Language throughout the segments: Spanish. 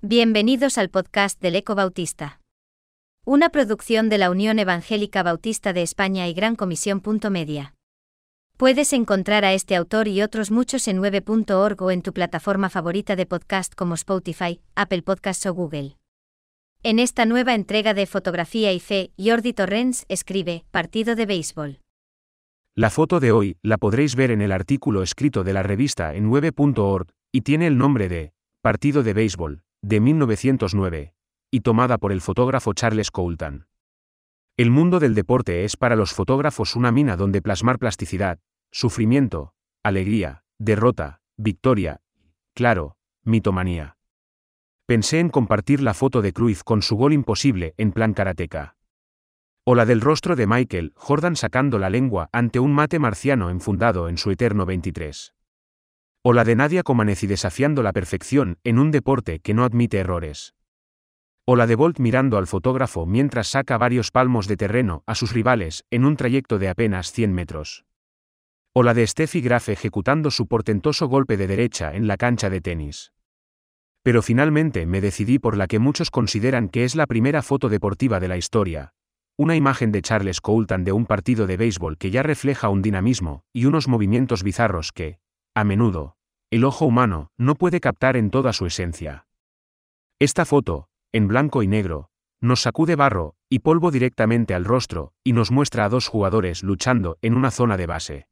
Bienvenidos al podcast del Eco Bautista. Una producción de la Unión Evangélica Bautista de España y Gran Comisión. Media. Puedes encontrar a este autor y otros muchos en 9.org o en tu plataforma favorita de podcast como Spotify, Apple Podcasts o Google. En esta nueva entrega de Fotografía y Fe, Jordi Torrens escribe Partido de Béisbol. La foto de hoy la podréis ver en el artículo escrito de la revista en 9.org y tiene el nombre de Partido de Béisbol de 1909, y tomada por el fotógrafo Charles Coulton. El mundo del deporte es para los fotógrafos una mina donde plasmar plasticidad, sufrimiento, alegría, derrota, victoria, claro, mitomanía. Pensé en compartir la foto de Cruyff con su gol imposible en plan karateca. O la del rostro de Michael Jordan sacando la lengua ante un mate marciano enfundado en su eterno 23. O la de Nadia Comaneci desafiando la perfección en un deporte que no admite errores. O la de Bolt mirando al fotógrafo mientras saca varios palmos de terreno a sus rivales en un trayecto de apenas 100 metros. O la de Steffi Graf ejecutando su portentoso golpe de derecha en la cancha de tenis. Pero finalmente me decidí por la que muchos consideran que es la primera foto deportiva de la historia, una imagen de Charles Coulton de un partido de béisbol que ya refleja un dinamismo y unos movimientos bizarros que, a menudo, el ojo humano no puede captar en toda su esencia. Esta foto, en blanco y negro, nos sacude barro y polvo directamente al rostro y nos muestra a dos jugadores luchando en una zona de base.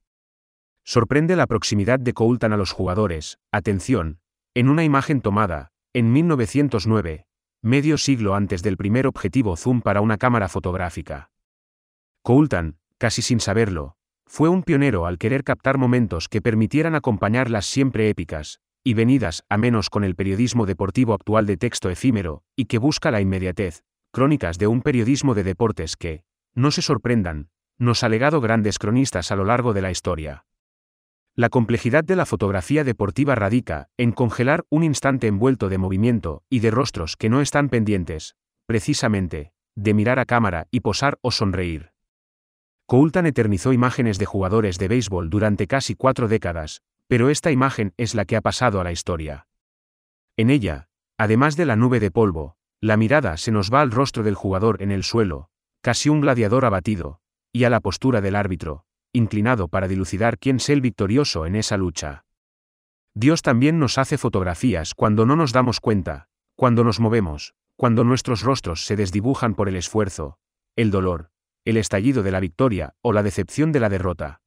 Sorprende la proximidad de Coulton a los jugadores, atención, en una imagen tomada, en 1909, medio siglo antes del primer objetivo zoom para una cámara fotográfica. Coulton, casi sin saberlo, fue un pionero al querer captar momentos que permitieran acompañar las siempre épicas, y venidas a menos con el periodismo deportivo actual de texto efímero, y que busca la inmediatez, crónicas de un periodismo de deportes que, no se sorprendan, nos ha legado grandes cronistas a lo largo de la historia. La complejidad de la fotografía deportiva radica en congelar un instante envuelto de movimiento y de rostros que no están pendientes, precisamente, de mirar a cámara y posar o sonreír. Coulton eternizó imágenes de jugadores de béisbol durante casi cuatro décadas, pero esta imagen es la que ha pasado a la historia. En ella, además de la nube de polvo, la mirada se nos va al rostro del jugador en el suelo, casi un gladiador abatido, y a la postura del árbitro, inclinado para dilucidar quién es el victorioso en esa lucha. Dios también nos hace fotografías cuando no nos damos cuenta, cuando nos movemos, cuando nuestros rostros se desdibujan por el esfuerzo, el dolor, el estallido de la victoria o la decepción de la derrota.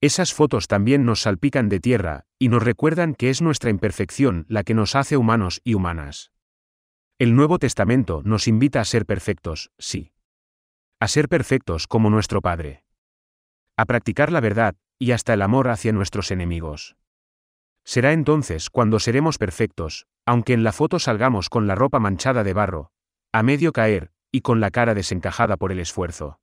Esas fotos también nos salpican de tierra, y nos recuerdan que es nuestra imperfección la que nos hace humanos y humanas. El Nuevo Testamento nos invita a ser perfectos, sí. A ser perfectos como nuestro Padre. A practicar la verdad, y hasta el amor hacia nuestros enemigos. Será entonces cuando seremos perfectos, aunque en la foto salgamos con la ropa manchada de barro, a medio caer, y con la cara desencajada por el esfuerzo.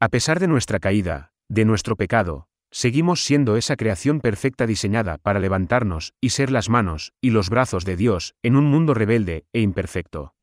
A pesar de nuestra caída, de nuestro pecado, seguimos siendo esa creación perfecta diseñada para levantarnos y ser las manos y los brazos de Dios en un mundo rebelde e imperfecto.